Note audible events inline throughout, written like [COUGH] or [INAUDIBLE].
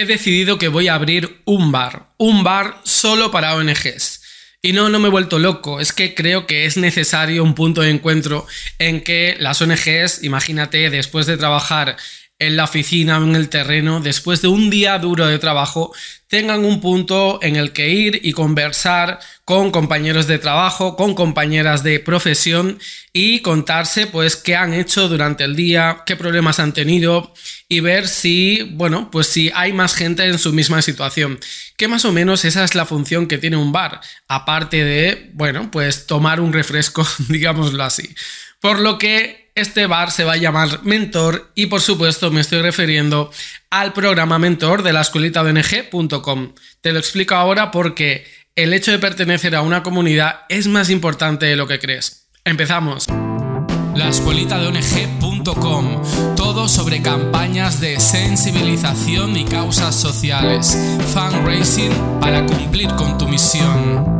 he decidido que voy a abrir un bar, un bar solo para ONGs. Y no, no me he vuelto loco, es que creo que es necesario un punto de encuentro en que las ONGs, imagínate, después de trabajar en la oficina o en el terreno, después de un día duro de trabajo, tengan un punto en el que ir y conversar con compañeros de trabajo, con compañeras de profesión y contarse pues qué han hecho durante el día, qué problemas han tenido y ver si, bueno, pues si hay más gente en su misma situación. Que más o menos esa es la función que tiene un bar, aparte de, bueno, pues tomar un refresco, [LAUGHS] digámoslo así. Por lo que este bar se va a llamar Mentor y por supuesto me estoy refiriendo al programa Mentor de la escuelita ONG.com. Te lo explico ahora porque el hecho de pertenecer a una comunidad es más importante de lo que crees. Empezamos. La escuelita de ONG.com. Todo sobre campañas de sensibilización y causas sociales. Fundraising para cumplir con tu misión.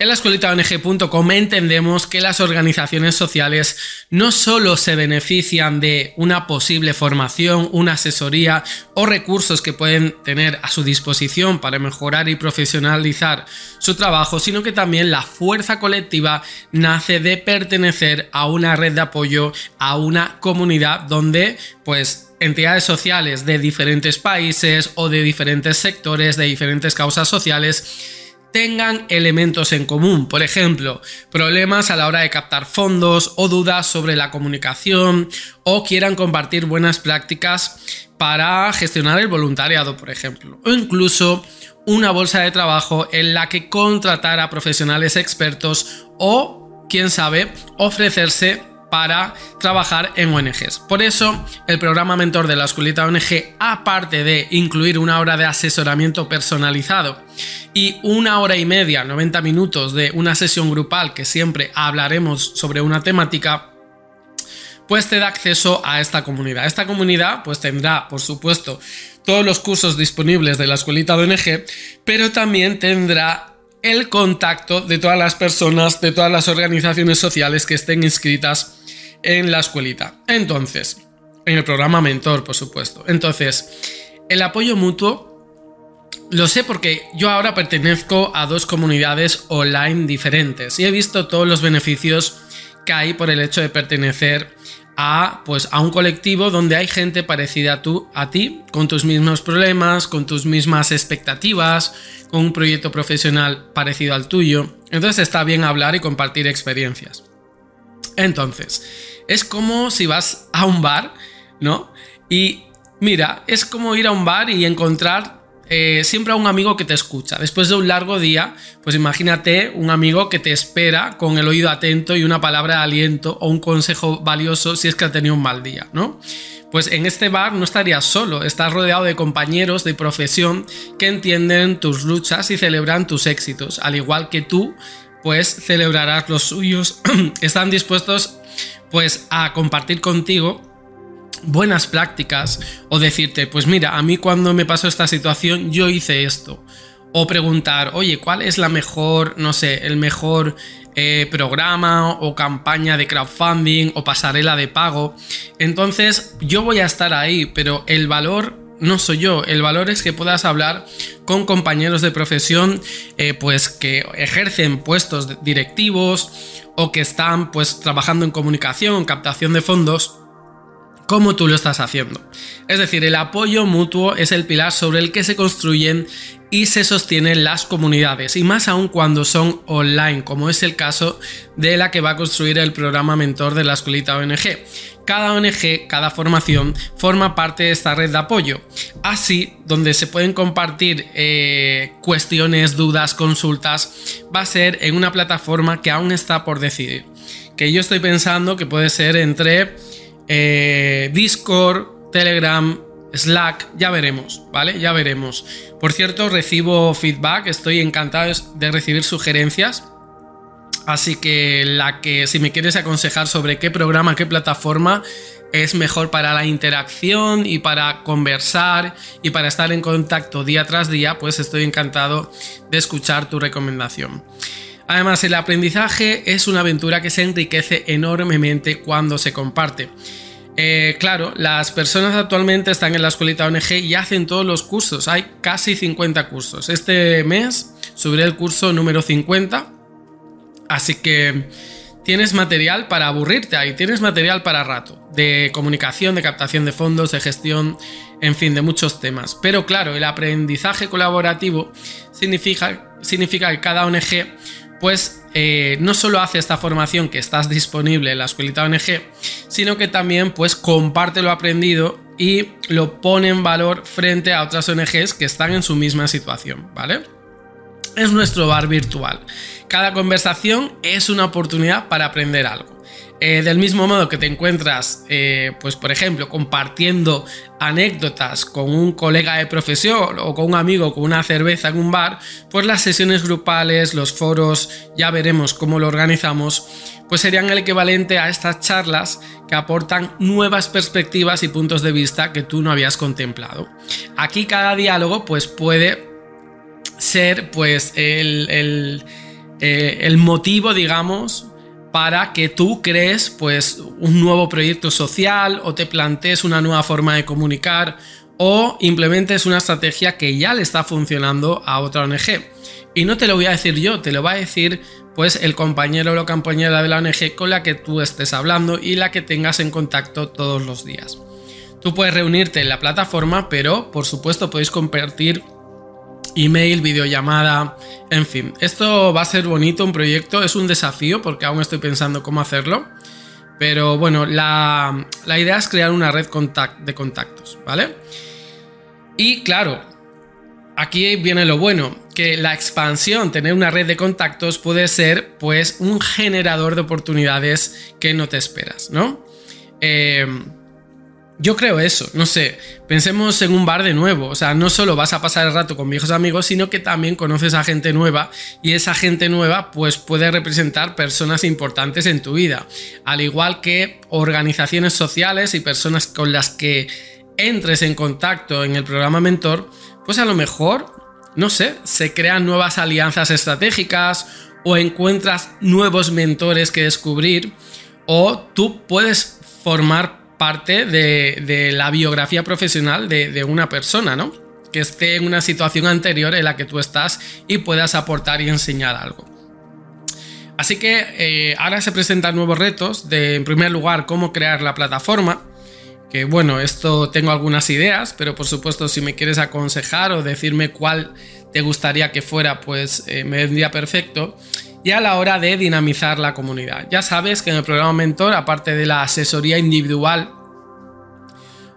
En la escuelita ONG.com entendemos que las organizaciones sociales no solo se benefician de una posible formación, una asesoría o recursos que pueden tener a su disposición para mejorar y profesionalizar su trabajo, sino que también la fuerza colectiva nace de pertenecer a una red de apoyo, a una comunidad donde pues entidades sociales de diferentes países o de diferentes sectores, de diferentes causas sociales, tengan elementos en común, por ejemplo, problemas a la hora de captar fondos o dudas sobre la comunicación o quieran compartir buenas prácticas para gestionar el voluntariado, por ejemplo, o incluso una bolsa de trabajo en la que contratar a profesionales expertos o, quién sabe, ofrecerse para trabajar en ONGs. Por eso, el programa mentor de la escuelita ONG, aparte de incluir una hora de asesoramiento personalizado y una hora y media, 90 minutos de una sesión grupal que siempre hablaremos sobre una temática, pues te da acceso a esta comunidad. Esta comunidad pues tendrá, por supuesto, todos los cursos disponibles de la escuelita de ONG, pero también tendrá el contacto de todas las personas, de todas las organizaciones sociales que estén inscritas en la escuelita. Entonces, en el programa Mentor, por supuesto. Entonces, el apoyo mutuo lo sé porque yo ahora pertenezco a dos comunidades online diferentes y he visto todos los beneficios que hay por el hecho de pertenecer a, pues, a un colectivo donde hay gente parecida a, tú, a ti, con tus mismos problemas, con tus mismas expectativas, con un proyecto profesional parecido al tuyo. Entonces está bien hablar y compartir experiencias. Entonces, es como si vas a un bar, ¿no? Y mira, es como ir a un bar y encontrar eh, siempre a un amigo que te escucha. Después de un largo día, pues imagínate un amigo que te espera con el oído atento y una palabra de aliento o un consejo valioso si es que ha tenido un mal día, ¿no? Pues en este bar no estarías solo, estás rodeado de compañeros de profesión que entienden tus luchas y celebran tus éxitos, al igual que tú, pues celebrarás los suyos, [CLEARS THROAT] están dispuestos pues a compartir contigo buenas prácticas o decirte, pues mira, a mí cuando me pasó esta situación yo hice esto. O preguntar, oye, ¿cuál es la mejor, no sé, el mejor eh, programa o campaña de crowdfunding o pasarela de pago? Entonces yo voy a estar ahí, pero el valor no soy yo. El valor es que puedas hablar con compañeros de profesión, eh, pues que ejercen puestos directivos o que están pues trabajando en comunicación, captación de fondos como tú lo estás haciendo. Es decir, el apoyo mutuo es el pilar sobre el que se construyen y se sostienen las comunidades, y más aún cuando son online, como es el caso de la que va a construir el programa mentor de la escuelita ONG. Cada ONG, cada formación forma parte de esta red de apoyo, así donde se pueden compartir eh, cuestiones, dudas, consultas, va a ser en una plataforma que aún está por decidir, que yo estoy pensando que puede ser entre eh, Discord, Telegram, Slack, ya veremos, ¿vale? Ya veremos. Por cierto, recibo feedback, estoy encantado de recibir sugerencias. Así que la que si me quieres aconsejar sobre qué programa, qué plataforma es mejor para la interacción y para conversar y para estar en contacto día tras día, pues estoy encantado de escuchar tu recomendación. Además, el aprendizaje es una aventura que se enriquece enormemente cuando se comparte. Eh, claro, las personas actualmente están en la escuelita ONG y hacen todos los cursos. Hay casi 50 cursos. Este mes subiré el curso número 50. Así que tienes material para aburrirte ahí, tienes material para rato. De comunicación, de captación de fondos, de gestión, en fin, de muchos temas. Pero claro, el aprendizaje colaborativo significa, significa que cada ONG pues eh, no solo hace esta formación que estás disponible en la escuelita ONG, sino que también pues comparte lo aprendido y lo pone en valor frente a otras ONGs que están en su misma situación, ¿vale? Es nuestro bar virtual. Cada conversación es una oportunidad para aprender algo. Eh, del mismo modo que te encuentras, eh, pues por ejemplo, compartiendo anécdotas con un colega de profesión o con un amigo con una cerveza en un bar, pues las sesiones grupales, los foros, ya veremos cómo lo organizamos, pues serían el equivalente a estas charlas que aportan nuevas perspectivas y puntos de vista que tú no habías contemplado. Aquí cada diálogo pues puede ser pues el, el, eh, el motivo, digamos, para que tú crees pues un nuevo proyecto social o te plantees una nueva forma de comunicar o implementes una estrategia que ya le está funcionando a otra ONG. Y no te lo voy a decir yo, te lo va a decir pues el compañero o la compañera de la ONG con la que tú estés hablando y la que tengas en contacto todos los días. Tú puedes reunirte en la plataforma, pero por supuesto podéis compartir email, videollamada, en fin. Esto va a ser bonito, un proyecto, es un desafío porque aún estoy pensando cómo hacerlo. Pero bueno, la, idea es crear una red de contactos, ¿vale? Y claro, aquí viene lo bueno, que la expansión, tener una red de contactos puede ser pues un generador de oportunidades que no te esperas, ¿no? Eh, yo creo eso, no sé, pensemos en un bar de nuevo, o sea, no solo vas a pasar el rato con viejos amigos, sino que también conoces a gente nueva y esa gente nueva pues puede representar personas importantes en tu vida, al igual que organizaciones sociales y personas con las que entres en contacto en el programa mentor, pues a lo mejor, no sé, se crean nuevas alianzas estratégicas o encuentras nuevos mentores que descubrir o tú puedes formar parte de, la biografía profesional de, una persona, ¿no? Que esté en una situación anterior en la que tú estás y puedas aportar y enseñar algo. Así que eh, ahora se presentan nuevos retos de, en primer lugar, cómo crear la plataforma. Que bueno, esto tengo algunas ideas, pero por supuesto si me quieres aconsejar o decirme cuál te gustaría que fuera, pues eh, me vendría perfecto y a la hora de dinamizar la comunidad. Ya sabes que en el programa Mentor, aparte de la asesoría individual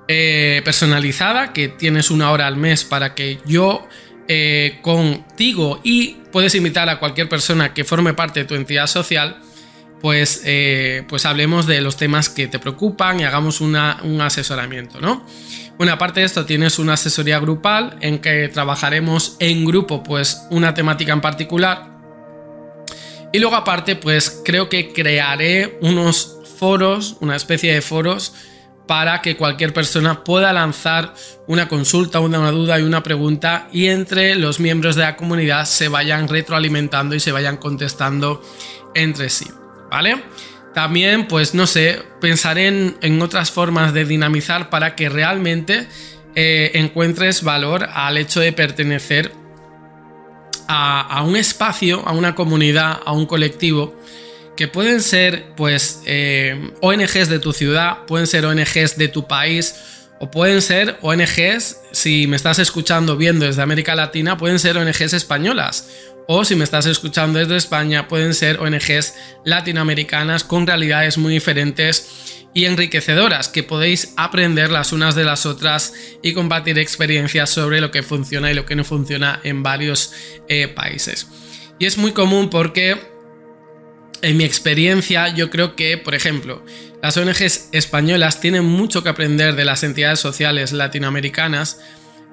eh, personalizada, que tienes una hora al mes para que yo eh, contigo y puedes invitar a cualquier persona que forme parte de tu entidad social, pues, eh, pues hablemos de los temas que te preocupan y hagamos un asesoramiento, ¿no? Bueno, aparte de esto tienes una asesoría grupal en que trabajaremos en grupo pues una temática en particular y luego aparte, pues creo que crearé unos foros, una especie de foros, para que cualquier persona pueda lanzar una consulta, una, duda y una pregunta y entre los miembros de la comunidad se vayan retroalimentando y se vayan contestando entre sí, ¿vale? También, pues no sé, pensaré en, otras formas de dinamizar para que realmente eh, encuentres valor al hecho de pertenecer a, un espacio, a una comunidad, a un colectivo, que pueden ser pues eh, ONGs de tu ciudad, pueden ser ONGs de tu país, o pueden ser ONGs, si me estás escuchando viendo desde América Latina, pueden ser ONGs españolas. O si me estás escuchando desde España, pueden ser ONGs latinoamericanas con realidades muy diferentes y enriquecedoras que podéis aprender las unas de las otras y compartir experiencias sobre lo que funciona y lo que no funciona en varios eh, países. Y es muy común porque en mi experiencia yo creo que, por ejemplo, las ONGs españolas tienen mucho que aprender de las entidades sociales latinoamericanas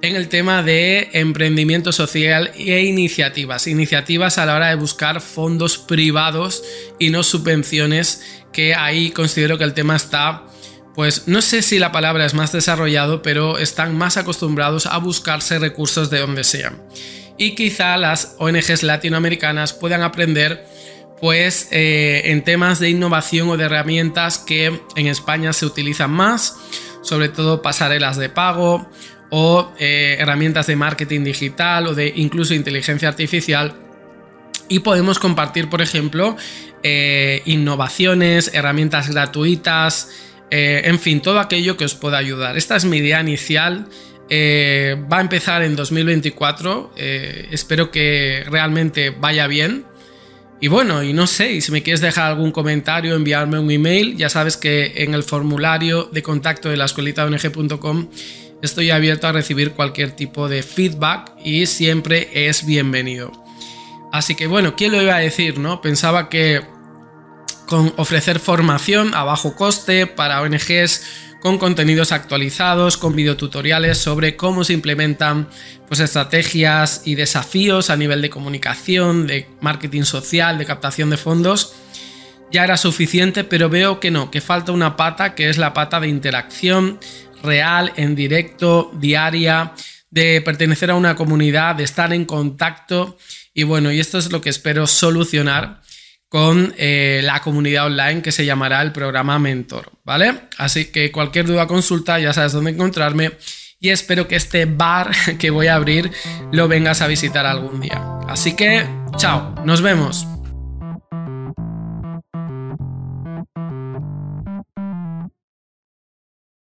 en el tema de emprendimiento social e iniciativas. Iniciativas a la hora de buscar fondos privados y no subvenciones, que ahí considero que el tema está, pues no sé si la palabra es más desarrollado, pero están más acostumbrados a buscarse recursos de donde sean. Y quizá las ONGs latinoamericanas puedan aprender pues eh, en temas de innovación o de herramientas que en España se utilizan más, sobre todo pasarelas de pago o eh, herramientas de marketing digital o de incluso inteligencia artificial. Y podemos compartir, por ejemplo, eh, innovaciones, herramientas gratuitas, en fin, todo aquello que os pueda ayudar. Esta es mi idea inicial. va a empezar en 2024. espero que realmente vaya bien. Y bueno, y no sé, y si me quieres dejar algún comentario, enviarme un email, ya sabes que en el formulario de contacto de la escuelita estoy abierto a recibir cualquier tipo de feedback y siempre es bienvenido. Así que bueno, ¿quién lo iba a decir, no? Pensaba que con ofrecer formación a bajo coste para ONGs con contenidos actualizados, con videotutoriales sobre cómo se implementan pues, estrategias y desafíos a nivel de comunicación, de marketing social, de captación de fondos. Ya era suficiente, pero veo que no, que falta una pata que es la pata de interacción real, en directo, diaria, de pertenecer a una comunidad, de estar en contacto. Y bueno, y esto es lo que espero solucionar con eh, la comunidad online que se llamará el programa Mentor, ¿vale? Así que cualquier duda, consulta, ya sabes dónde encontrarme y espero que este bar [LAUGHS] que voy a abrir lo vengas a visitar algún día. Así que, chao, nos vemos.